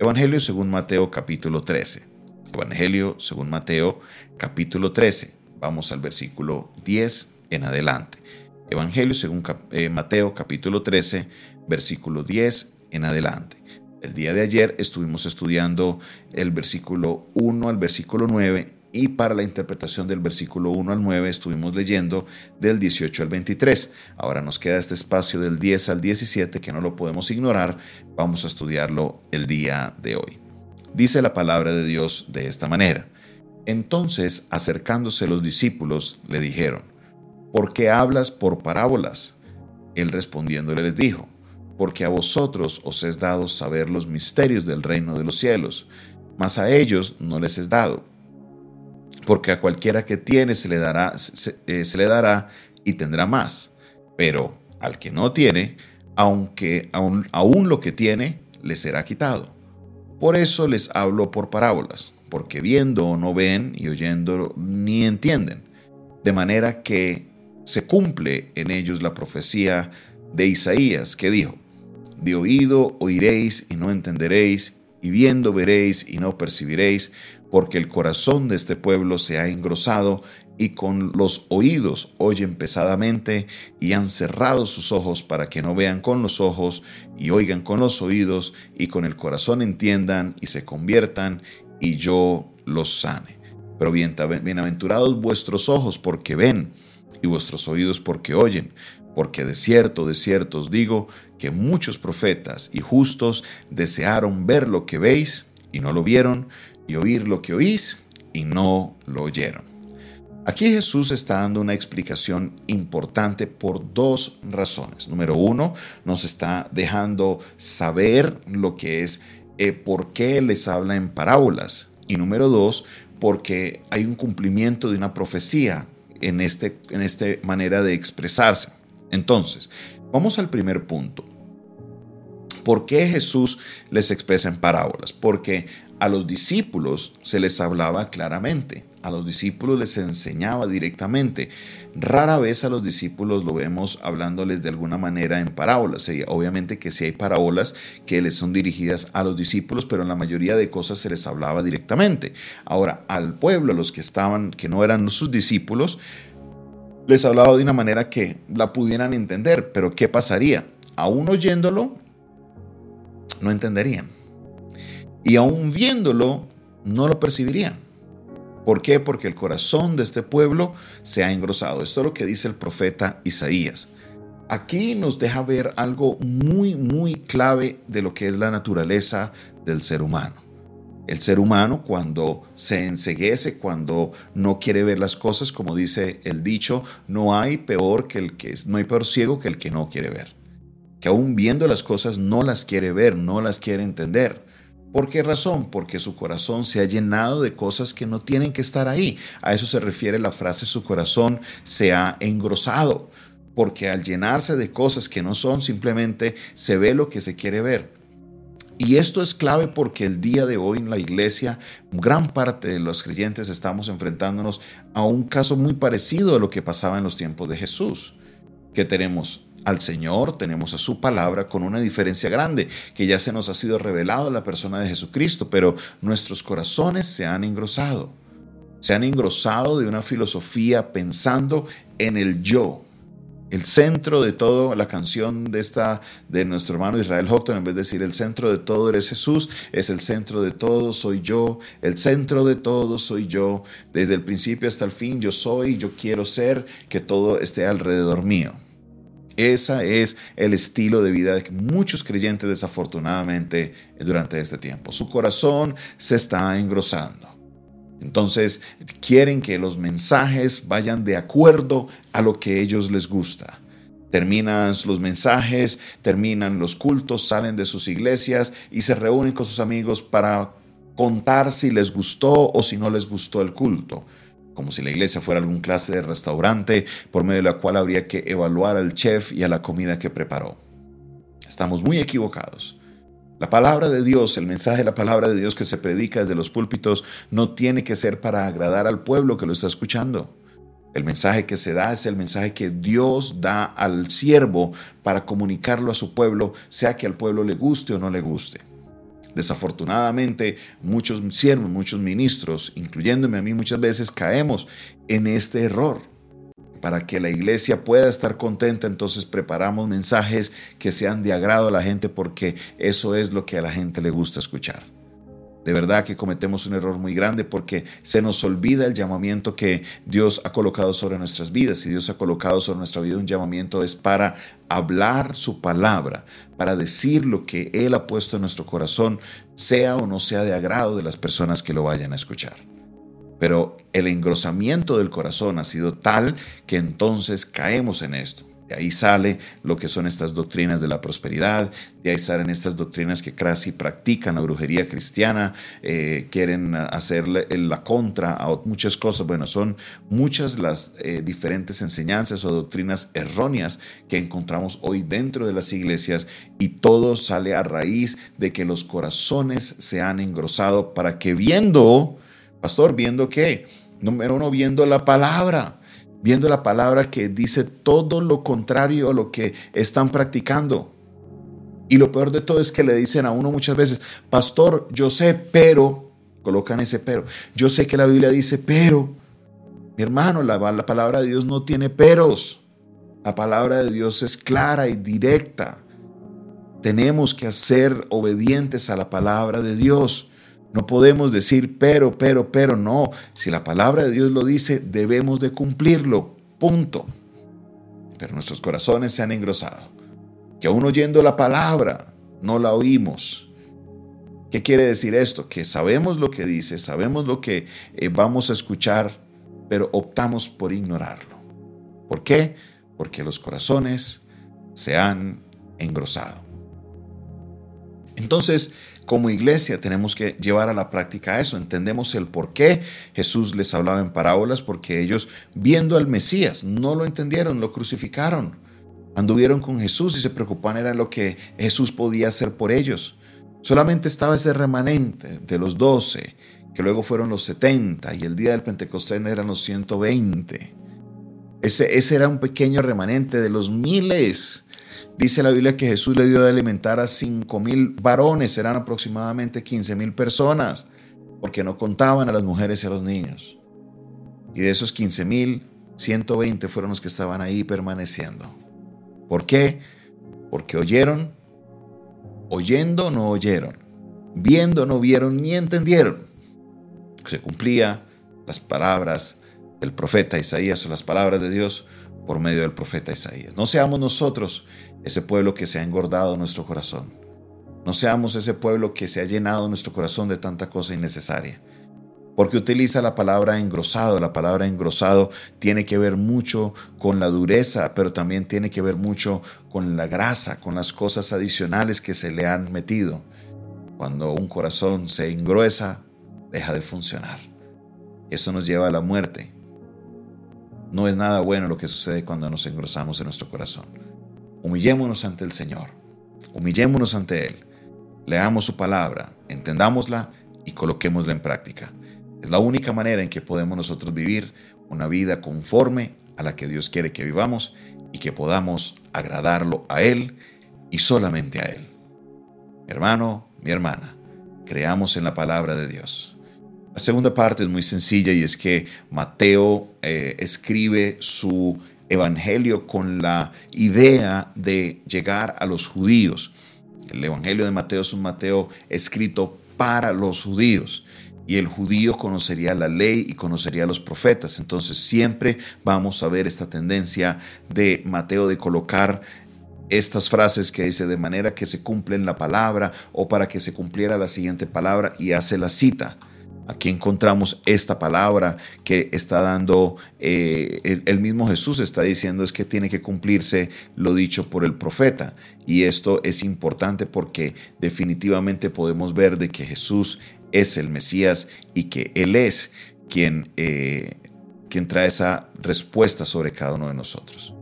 Evangelio según Mateo capítulo 13. Evangelio según Mateo capítulo 13. Vamos al versículo 10 en adelante. Evangelio según eh, Mateo capítulo 13, versículo 10 en adelante. El día de ayer estuvimos estudiando el versículo 1 al versículo 9 y para la interpretación del versículo 1 al 9 estuvimos leyendo del 18 al 23. Ahora nos queda este espacio del 10 al 17 que no lo podemos ignorar. Vamos a estudiarlo el día de hoy. Dice la palabra de Dios de esta manera. Entonces, acercándose los discípulos, le dijeron, ¿por qué hablas por parábolas? Él respondiéndole les dijo, porque a vosotros os es dado saber los misterios del reino de los cielos, mas a ellos no les es dado porque a cualquiera que tiene se le dará, eh, se, le dará y tendrá más. Pero al que no tiene, aunque aún, aún lo que tiene, le será quitado. Por eso les hablo por parábolas, porque viendo no ven y oyendo ni entienden. De manera que se cumple en ellos la profecía de Isaías que dijo, de oído oiréis y no entenderéis, y viendo veréis y no percibiréis, porque el corazón de este pueblo se ha engrosado y con los oídos oyen pesadamente y han cerrado sus ojos para que no vean con los ojos y oigan con los oídos y con el corazón entiendan y se conviertan y yo los sane. Pero bienaventurados vuestros ojos porque ven y vuestros oídos porque oyen, porque de cierto, de cierto os digo que muchos profetas y justos desearon ver lo que veis y no lo vieron, y oír lo que oís y no lo oyeron. Aquí Jesús está dando una explicación importante por dos razones. Número uno, nos está dejando saber lo que es, eh, por qué les habla en parábolas. Y número dos, porque hay un cumplimiento de una profecía en, este, en esta manera de expresarse. Entonces, vamos al primer punto. ¿Por qué Jesús les expresa en parábolas? Porque a los discípulos se les hablaba claramente, a los discípulos les enseñaba directamente. Rara vez a los discípulos lo vemos hablándoles de alguna manera en parábolas. Obviamente que sí hay parábolas que les son dirigidas a los discípulos, pero en la mayoría de cosas se les hablaba directamente. Ahora, al pueblo, a los que estaban, que no eran sus discípulos, les hablaba de una manera que la pudieran entender, pero ¿qué pasaría? Aún oyéndolo, no entenderían y aún viéndolo, no lo percibirían. ¿Por qué? Porque el corazón de este pueblo se ha engrosado. Esto es lo que dice el profeta Isaías. Aquí nos deja ver algo muy, muy clave de lo que es la naturaleza del ser humano. El ser humano cuando se enseguece, cuando no quiere ver las cosas, como dice el dicho, no hay peor que el que no hay peor ciego que el que no quiere ver. Que aún viendo las cosas no las quiere ver, no las quiere entender. ¿Por qué razón? Porque su corazón se ha llenado de cosas que no tienen que estar ahí. A eso se refiere la frase su corazón se ha engrosado. Porque al llenarse de cosas que no son, simplemente se ve lo que se quiere ver. Y esto es clave porque el día de hoy en la iglesia, gran parte de los creyentes estamos enfrentándonos a un caso muy parecido a lo que pasaba en los tiempos de Jesús, que tenemos al Señor, tenemos a su palabra con una diferencia grande, que ya se nos ha sido revelado la persona de Jesucristo, pero nuestros corazones se han engrosado. Se han engrosado de una filosofía pensando en el yo. El centro de todo, la canción de esta de nuestro hermano Israel Houghton, en vez de decir el centro de todo eres Jesús, es el centro de todo soy yo, el centro de todo soy yo, desde el principio hasta el fin yo soy, yo quiero ser, que todo esté alrededor mío. Ese es el estilo de vida de muchos creyentes desafortunadamente durante este tiempo. Su corazón se está engrosando. Entonces quieren que los mensajes vayan de acuerdo a lo que a ellos les gusta. Terminan los mensajes, terminan los cultos, salen de sus iglesias y se reúnen con sus amigos para contar si les gustó o si no les gustó el culto como si la iglesia fuera algún clase de restaurante por medio de la cual habría que evaluar al chef y a la comida que preparó. Estamos muy equivocados. La palabra de Dios, el mensaje de la palabra de Dios que se predica desde los púlpitos, no tiene que ser para agradar al pueblo que lo está escuchando. El mensaje que se da es el mensaje que Dios da al siervo para comunicarlo a su pueblo, sea que al pueblo le guste o no le guste. Desafortunadamente, muchos siervos, muchos ministros, incluyéndome a mí muchas veces, caemos en este error. Para que la iglesia pueda estar contenta, entonces preparamos mensajes que sean de agrado a la gente porque eso es lo que a la gente le gusta escuchar. De verdad que cometemos un error muy grande porque se nos olvida el llamamiento que Dios ha colocado sobre nuestras vidas. Y Dios ha colocado sobre nuestra vida un llamamiento es para hablar su palabra, para decir lo que Él ha puesto en nuestro corazón, sea o no sea de agrado de las personas que lo vayan a escuchar. Pero el engrosamiento del corazón ha sido tal que entonces caemos en esto. De ahí sale lo que son estas doctrinas de la prosperidad, de ahí salen estas doctrinas que casi practican la brujería cristiana, eh, quieren hacerle la contra a muchas cosas. Bueno, son muchas las eh, diferentes enseñanzas o doctrinas erróneas que encontramos hoy dentro de las iglesias y todo sale a raíz de que los corazones se han engrosado para que viendo, pastor, viendo qué, número uno, viendo la palabra viendo la palabra que dice todo lo contrario a lo que están practicando. Y lo peor de todo es que le dicen a uno muchas veces, pastor, yo sé, pero, colocan ese pero, yo sé que la Biblia dice, pero, mi hermano, la, la palabra de Dios no tiene peros. La palabra de Dios es clara y directa. Tenemos que ser obedientes a la palabra de Dios. No podemos decir pero, pero, pero, no. Si la palabra de Dios lo dice, debemos de cumplirlo. Punto. Pero nuestros corazones se han engrosado. Que aún oyendo la palabra, no la oímos. ¿Qué quiere decir esto? Que sabemos lo que dice, sabemos lo que eh, vamos a escuchar, pero optamos por ignorarlo. ¿Por qué? Porque los corazones se han engrosado. Entonces, como iglesia tenemos que llevar a la práctica eso. Entendemos el por qué Jesús les hablaba en parábolas, porque ellos, viendo al Mesías, no lo entendieron, lo crucificaron. Anduvieron con Jesús y se preocupaban era lo que Jesús podía hacer por ellos. Solamente estaba ese remanente de los doce, que luego fueron los setenta, y el día del Pentecostés eran los 120. Ese, ese era un pequeño remanente de los miles Dice la Biblia que Jesús le dio de alimentar a cinco mil varones, eran aproximadamente 15 mil personas, porque no contaban a las mujeres y a los niños. Y de esos 15 mil, 120 fueron los que estaban ahí permaneciendo. ¿Por qué? Porque oyeron, oyendo no oyeron, viendo no vieron ni entendieron. Se cumplía las palabras del profeta Isaías o las palabras de Dios por medio del profeta Isaías. No seamos nosotros ese pueblo que se ha engordado nuestro corazón. No seamos ese pueblo que se ha llenado nuestro corazón de tanta cosa innecesaria. Porque utiliza la palabra engrosado. La palabra engrosado tiene que ver mucho con la dureza, pero también tiene que ver mucho con la grasa, con las cosas adicionales que se le han metido. Cuando un corazón se engruesa, deja de funcionar. Eso nos lleva a la muerte. No es nada bueno lo que sucede cuando nos engrosamos en nuestro corazón. Humillémonos ante el Señor. Humillémonos ante Él. Leamos su palabra, entendámosla y coloquémosla en práctica. Es la única manera en que podemos nosotros vivir una vida conforme a la que Dios quiere que vivamos y que podamos agradarlo a Él y solamente a Él. Mi hermano, mi hermana, creamos en la palabra de Dios. La segunda parte es muy sencilla y es que Mateo eh, escribe su evangelio con la idea de llegar a los judíos. El evangelio de Mateo es un Mateo escrito para los judíos y el judío conocería la ley y conocería a los profetas. Entonces siempre vamos a ver esta tendencia de Mateo de colocar estas frases que dice de manera que se cumple en la palabra o para que se cumpliera la siguiente palabra y hace la cita. Aquí encontramos esta palabra que está dando eh, el, mismo Jesús, está diciendo es que tiene que cumplirse lo dicho por el profeta. Y esto es importante porque definitivamente podemos ver de que Jesús es el Mesías y que Él es quien, eh, quien trae esa respuesta sobre cada uno de nosotros.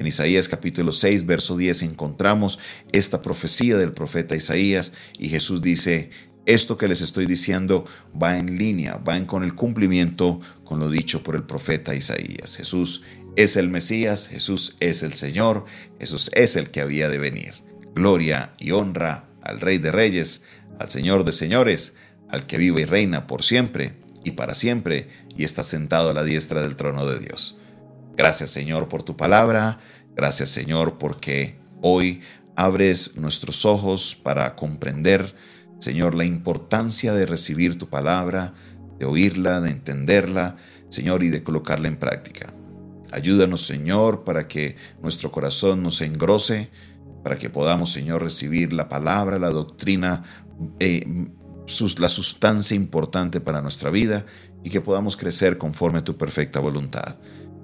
En Isaías capítulo 6, verso 10 encontramos esta profecía del profeta Isaías y Jesús dice, esto que les estoy diciendo va en línea, va en con el cumplimiento con lo dicho por el profeta Isaías. Jesús es el Mesías, Jesús es el Señor, Jesús es el que había de venir. Gloria y honra al Rey de Reyes, al Señor de señores, al que vive y reina por siempre y para siempre y está sentado a la diestra del trono de Dios. Gracias Señor por tu palabra, gracias Señor porque hoy abres nuestros ojos para comprender, Señor, la importancia de recibir tu palabra, de oírla, de entenderla, Señor, y de colocarla en práctica. Ayúdanos, Señor, para que nuestro corazón no se engrose, para que podamos, Señor, recibir la palabra, la doctrina, eh, la sustancia importante para nuestra vida y que podamos crecer conforme a tu perfecta voluntad.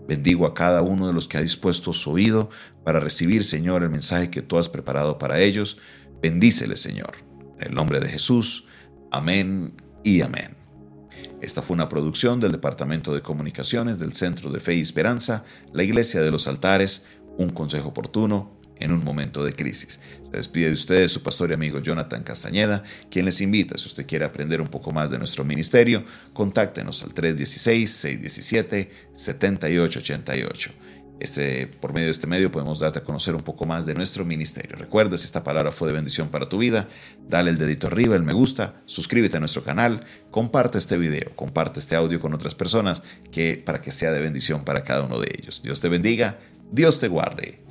Bendigo a cada uno de los que ha dispuesto su oído para recibir, Señor, el mensaje que tú has preparado para ellos. Bendíceles, Señor. En el nombre de Jesús. Amén y amén. Esta fue una producción del Departamento de Comunicaciones del Centro de Fe y Esperanza, la Iglesia de los Altares, un consejo oportuno en un momento de crisis. Se despide de ustedes su pastor y amigo Jonathan Castañeda, quien les invita, si usted quiere aprender un poco más de nuestro ministerio, contáctenos al 316-617-7888. Este, por medio de este medio podemos darte a conocer un poco más de nuestro ministerio. Recuerda, si esta palabra fue de bendición para tu vida, dale el dedito arriba, el me gusta, suscríbete a nuestro canal, comparte este video, comparte este audio con otras personas que, para que sea de bendición para cada uno de ellos. Dios te bendiga, Dios te guarde.